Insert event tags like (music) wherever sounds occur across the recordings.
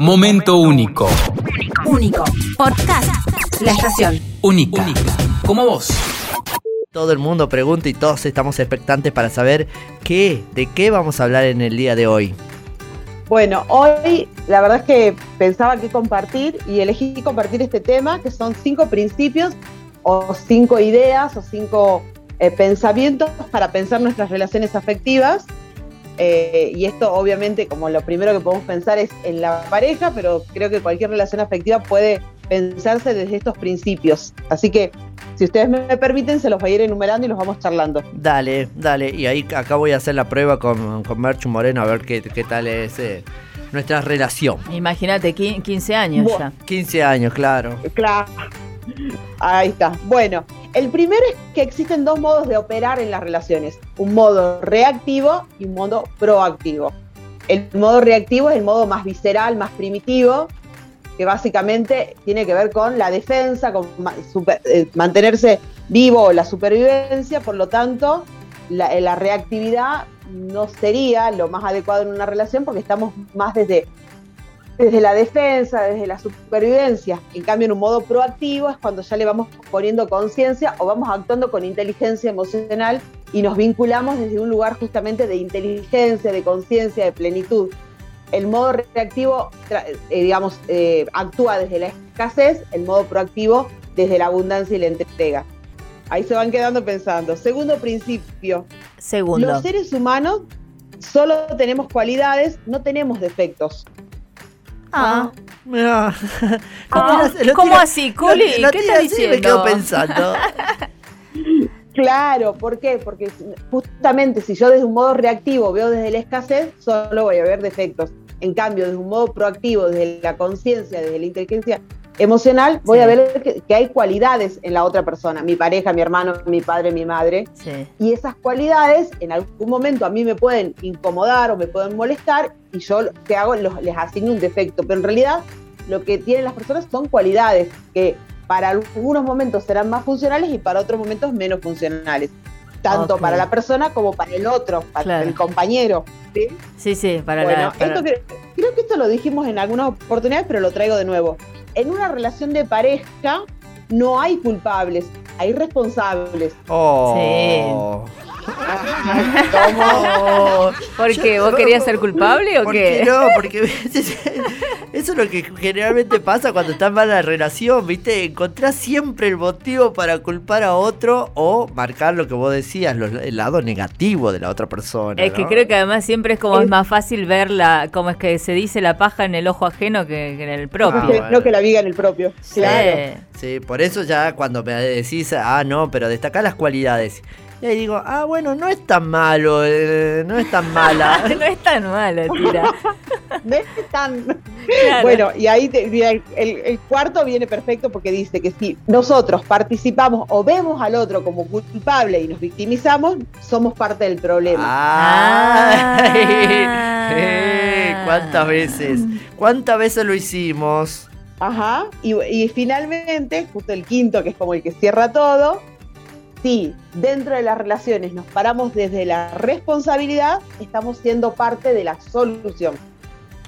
Momento único. Único. Podcast. La estación. Única. Como vos. Todo el mundo pregunta y todos estamos expectantes para saber qué, de qué vamos a hablar en el día de hoy. Bueno, hoy la verdad es que pensaba que compartir y elegí compartir este tema, que son cinco principios o cinco ideas o cinco eh, pensamientos para pensar nuestras relaciones afectivas. Eh, y esto obviamente como lo primero que podemos pensar es en la pareja, pero creo que cualquier relación afectiva puede pensarse desde estos principios. Así que si ustedes me permiten, se los voy a ir enumerando y los vamos charlando. Dale, dale. Y ahí acá voy a hacer la prueba con, con Merchu Moreno a ver qué, qué tal es eh, nuestra relación. Imagínate, 15 años ya. 15 años, claro. Claro. Ahí está. Bueno, el primero es que existen dos modos de operar en las relaciones, un modo reactivo y un modo proactivo. El modo reactivo es el modo más visceral, más primitivo, que básicamente tiene que ver con la defensa, con eh, mantenerse vivo o la supervivencia, por lo tanto, la, eh, la reactividad no sería lo más adecuado en una relación porque estamos más desde desde la defensa, desde la supervivencia. En cambio, en un modo proactivo es cuando ya le vamos poniendo conciencia o vamos actuando con inteligencia emocional y nos vinculamos desde un lugar justamente de inteligencia, de conciencia, de plenitud. El modo reactivo, eh, digamos, eh, actúa desde la escasez, el modo proactivo desde la abundancia y la entrega. Ahí se van quedando pensando. Segundo principio, Segundo. los seres humanos solo tenemos cualidades, no tenemos defectos. Ah. ¿Cómo- (laughs) Lo tira- lo cómo tira- así, Culi? lo ¿Qué tira estás así Me diciendo? quedo pensando. (laughs) Claro, ¿por qué? Porque justamente si yo desde un modo reactivo veo desde la escasez, solo voy a ver defectos. En cambio, desde un modo proactivo, desde la conciencia, desde la inteligencia emocional, voy Sí. a ver que, que hay cualidades en la otra persona, mi pareja, mi hermano, mi padre, mi madre. sí. Y esas cualidades en algún momento a mí me pueden incomodar o me pueden molestar y yo lo que hago Los- les asigno un defecto. Pero en realidad lo que tienen las personas son cualidades que para algunos momentos serán más funcionales y para otros momentos menos funcionales. Tanto para la persona como para el otro, para Claro. el compañero. ¿sí? Sí, sí, para bueno, la. para- esto creo, creo que esto lo dijimos en algunas oportunidades, pero lo traigo de nuevo. En una relación de pareja no hay culpables, hay responsables. Oh. ¿Cómo? ¿Por qué? ¿Vos querías ser culpable o ¿Por qué? qué no? Porque (laughs) eso es lo que generalmente pasa cuando está mal la relación, ¿viste? Encontrás siempre el motivo para culpar a otro o marcar lo que vos decías, lo- el lado negativo de la otra persona. Es que creo que además siempre es como Es- es más fácil ver la, como es que se dice la paja en el ojo ajeno que, que en el propio. Ah, bueno. No que la viga en el propio. Sí. Claro. Sí, por eso ya cuando me decís, ah, no, pero destacá las cualidades. Y ahí digo, ah, bueno, no es tan malo, eh, no es tan mala. (laughs) no es tan mala, tira. (laughs) No es tan- Claro. Bueno, y ahí te- mira, el, el cuarto viene perfecto porque dice que si nosotros participamos o vemos al otro como culpable y nos victimizamos, somos parte del problema. Ay, (laughs) Ah. eh, ¿Cuántas veces? ¿Cuántas veces lo hicimos? Ajá. Y, y finalmente, justo el quinto, que es como el que cierra todo, si dentro de las relaciones nos paramos desde la responsabilidad, estamos siendo parte de la solución.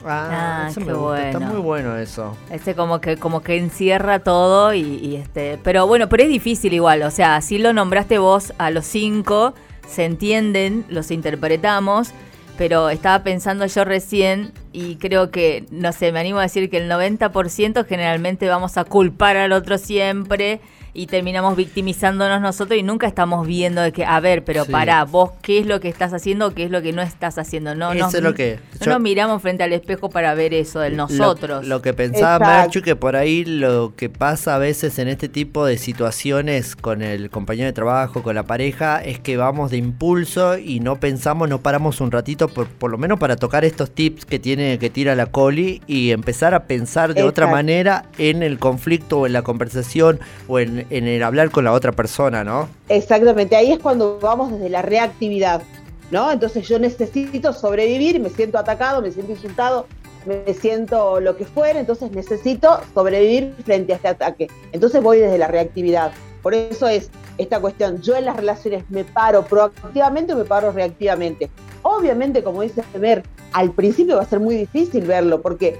Ah, eso qué me gusta, Está bueno. muy bueno eso. Este como que como que encierra todo y, y este, pero bueno, pero es difícil igual, o sea, si lo nombraste vos a los cinco, se entienden, los interpretamos, pero estaba pensando yo recién y creo que, no sé, me animo a decir que el 90% generalmente vamos a culpar al otro siempre y terminamos victimizándonos nosotros y nunca estamos viendo de que, a ver, pero Sí. pará, vos qué es lo que estás haciendo, qué es lo que no estás haciendo, no, Eso nos- es lo que no yo- nos miramos frente al espejo para ver eso del nosotros. Lo, que pensaba. Merchu, que por ahí lo que pasa a veces en este tipo de situaciones con el compañero de trabajo, con la pareja, es que vamos de impulso y no pensamos, no paramos un ratito, por, por lo menos para tocar estos tips que tiene que tira la coli y empezar a pensar de otra manera en el conflicto o en la conversación o en, en el hablar con la otra persona, ¿no? Exactamente, ahí es cuando vamos desde la reactividad, ¿no? Entonces yo necesito sobrevivir, me siento atacado, me siento insultado, me siento lo que fuera, entonces necesito sobrevivir frente a este ataque. Entonces voy desde la reactividad. Por eso es esta cuestión, yo en las relaciones me paro proactivamente o me paro reactivamente. Obviamente, como dice Mer, al principio va a ser muy difícil verlo, porque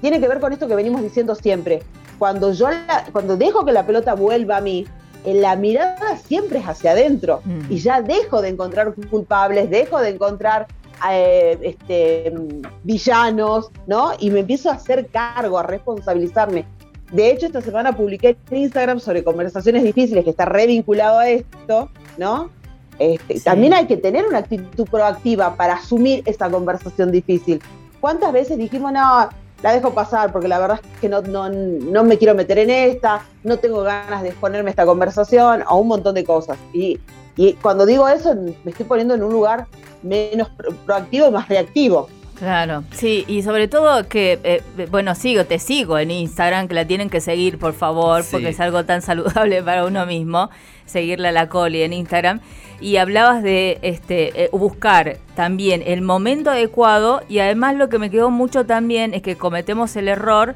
tiene que ver con esto que venimos diciendo siempre. Cuando yo cuando dejo que la pelota vuelva a mí, la mirada siempre es hacia adentro Mm. y ya dejo de encontrar culpables, dejo de encontrar eh, este, villanos, ¿no? Y me empiezo a hacer cargo, a responsabilizarme. De hecho, esta semana publiqué en Instagram sobre conversaciones difíciles, que está revinculado a esto, ¿no? Este, Sí. También hay que tener una actitud proactiva para asumir esa conversación difícil. ¿Cuántas veces dijimos, no, la dejo pasar porque la verdad es que no, no, no me quiero meter en esta, no tengo ganas de exponerme a esta conversación, o un montón de cosas? Y, y cuando digo eso, me estoy poniendo en un lugar menos pro- proactivo y más reactivo. Claro, sí, y sobre todo que, eh, bueno, sigo, te sigo en Instagram, que la tienen que seguir, por favor, Sí. porque es algo tan saludable para uno mismo, seguirle a la Coli en Instagram. Y hablabas de este eh, buscar también el momento adecuado y además lo que me quedó mucho también es que cometemos el error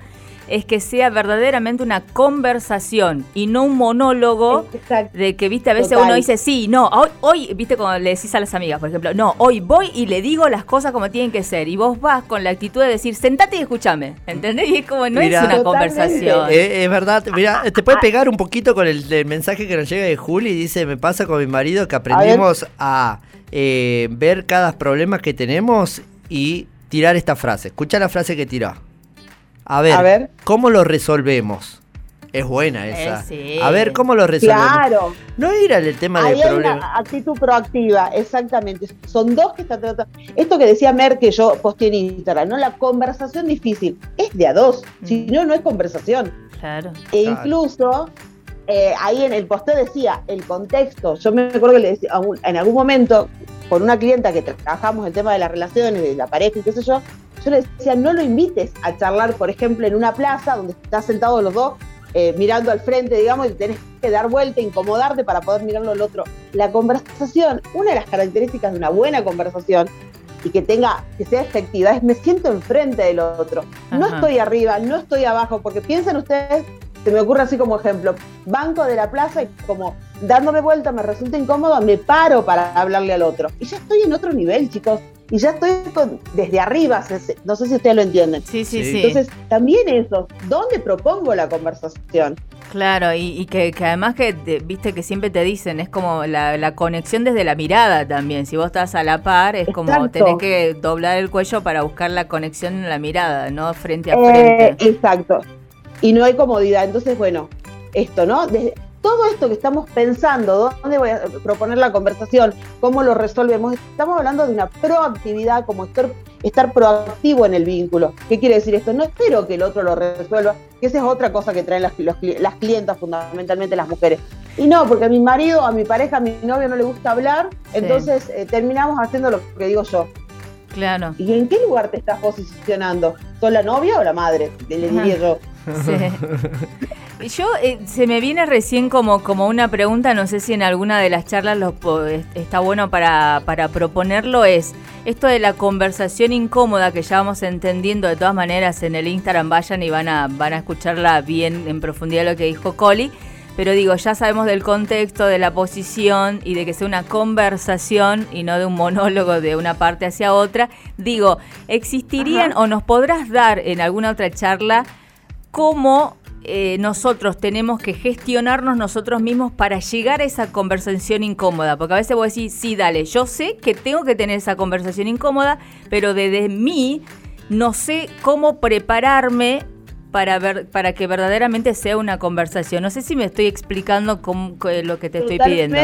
es que sea verdaderamente una conversación y no un monólogo Exacto. de que, viste, a veces Total. uno dice, sí, no, hoy, hoy, viste, cuando le decís a las amigas, por ejemplo, no, hoy voy y le digo las cosas como tienen que ser. Y vos vas con la actitud de decir, sentate y escúchame. ¿Entendés? Y es como, no es una Totalmente. conversación. Eh, es verdad, mira, te puede pegar un poquito con el, el mensaje que nos llega de Juli. Dice, me pasa con mi marido que aprendimos a, eh, ver cada problema que tenemos y tirar esta frase. Escucha la frase que tiró. A ver, A ver. ¿cómo lo resolvemos? Es buena esa. Eh, sí. A ver, ¿cómo lo resolvemos? Claro. No ir al tema Ahí del hay problema. una actitud proactiva, exactamente. Son dos que están tratando. Esto que decía Mer, que yo posteé en Instagram, ¿no? La conversación difícil es de a dos. Si Mm. no, no es conversación. Claro. E Claro. incluso eh, ahí en el posteo decía el contexto. Yo me acuerdo que le decía, en algún momento, con una clienta que trabajamos el tema de las relaciones, de la pareja y qué sé yo, yo le decía, no lo invites a charlar, por ejemplo, en una plaza donde estás sentados los dos eh, mirando al frente, digamos, y tenés que dar vuelta, incomodarte para poder mirarlo al otro. La conversación, una de las características de una buena conversación y que tenga, que sea efectiva, es me siento enfrente del otro. No estoy arriba, no estoy abajo, porque piensen ustedes, se me ocurre así como ejemplo, banco de la plaza y como dándome vuelta me resulta incómodo, me paro para hablarle al otro. Y ya estoy en otro nivel, chicos. Y ya estoy con- desde arriba, no sé si ustedes lo entienden. Sí, sí, Sí. Entonces, también eso, ¿dónde propongo la conversación? Claro, y, y que, que además que, te- viste que siempre te dicen, es como la, la conexión desde la mirada también. Si vos estás a la par, es como tenés que doblar el cuello para buscar la conexión en la mirada, no frente a Eh, frente. exacto. Y no hay comodidad. Entonces, bueno, esto, ¿no? Desde- todo esto que estamos pensando, dónde voy a proponer la conversación, cómo lo resolvemos, estamos hablando de una proactividad, como estar, estar proactivo en el vínculo. ¿Qué quiere decir esto? No espero que el otro lo resuelva, que esa es otra cosa que traen las, los las clientas, fundamentalmente las mujeres. Y no, porque a mi marido, a mi pareja, a mi novio no le gusta hablar, Sí. entonces eh, terminamos haciendo lo que digo yo. Claro. ¿Y en qué lugar te estás posicionando? ¿Sos la novia o la madre? Le diría yo. Sí. (laughs) Yo eh, se me viene recién como, como una pregunta, no sé si en alguna de las charlas lo, está bueno para, para proponerlo, es esto de la conversación incómoda que ya vamos entendiendo de todas maneras en el Instagram, vayan y van a, van a escucharla bien en profundidad lo que dijo Coli. Pero digo, ya sabemos del contexto, de la posición y de que sea una conversación y no de un monólogo de una parte hacia otra. Digo, ¿existirían o nos podrás dar en alguna otra charla cómo eh, nosotros tenemos que gestionarnos nosotros mismos para llegar a esa conversación incómoda. Porque a veces vos decís, sí, dale, yo sé que tengo que tener esa conversación incómoda, pero desde mí no sé cómo prepararme para ver para que verdaderamente sea una conversación. No sé si me estoy explicando cómo- lo que te estoy pidiendo.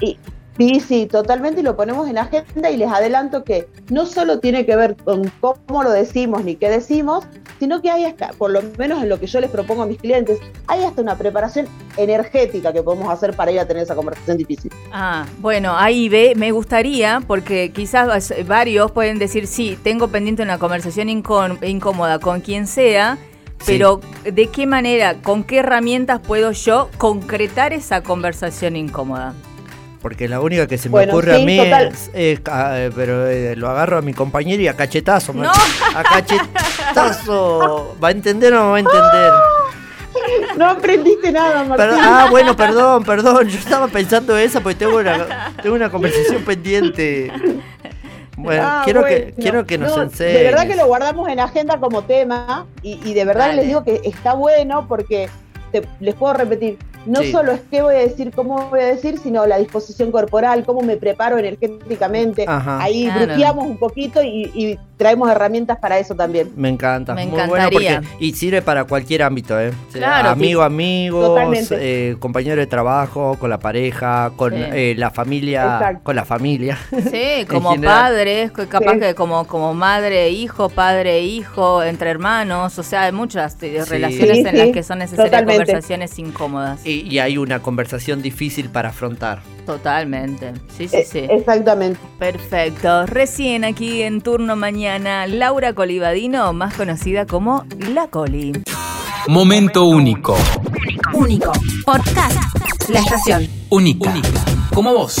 Y- sí, sí, totalmente, y lo ponemos en la agenda y les adelanto que no solo tiene que ver con cómo lo decimos ni qué decimos, sino que hay hasta, por lo menos en lo que yo les propongo a mis clientes, hay hasta una preparación energética que podemos hacer para ir a tener esa conversación difícil. Ah, bueno, ahí ve, me gustaría, porque quizás varios pueden decir, sí, tengo pendiente una conversación incó- incómoda con quien sea, Sí. pero ¿de qué manera, con qué herramientas puedo yo concretar esa conversación incómoda? Porque la única que se me Bueno, ocurre a mí total. es, es eh, pero eh, lo agarro a mi compañero y a cachetazo. No. A cachetazo. ¿Va a entender o no va a entender? (laughs) No aprendiste nada, Martín. Ah, bueno, perdón, perdón. Yo estaba pensando esa porque tengo una, tengo una conversación pendiente. Bueno, Ah, quiero, que, quiero que nos No, enseñes. De verdad que lo guardamos en agenda como tema y, y de verdad Dale. les digo que está bueno porque te- les puedo repetir, no Sí. solo es qué voy a decir, cómo voy a decir, sino la disposición corporal, cómo me preparo energéticamente. Ajá. Ahí Claro. un poquito y, y traemos herramientas para eso también. Me encanta. Me Muy bueno porque, y sirve para cualquier ámbito, ¿eh? Claro, Amigo, amigos, Totalmente. eh, compañero de trabajo, con la pareja, con Sí. eh, la familia, Exacto. con la familia. Sí, (laughs) como padres, capaz Sí. que como, como madre, hijo, padre, hijo, entre hermanos, o sea, hay muchas eh, Sí. relaciones Sí, en las sí, que son necesarias totalmente. conversaciones incómodas. Y, y hay una conversación difícil para afrontar. Totalmente. Sí, sí, Eh, sí. Exactamente. Perfecto. Recién aquí en turno mañana, Laura Colibadino, más conocida como La Coli. Momento único. Único. Podcast. La estación. Única. Como vos.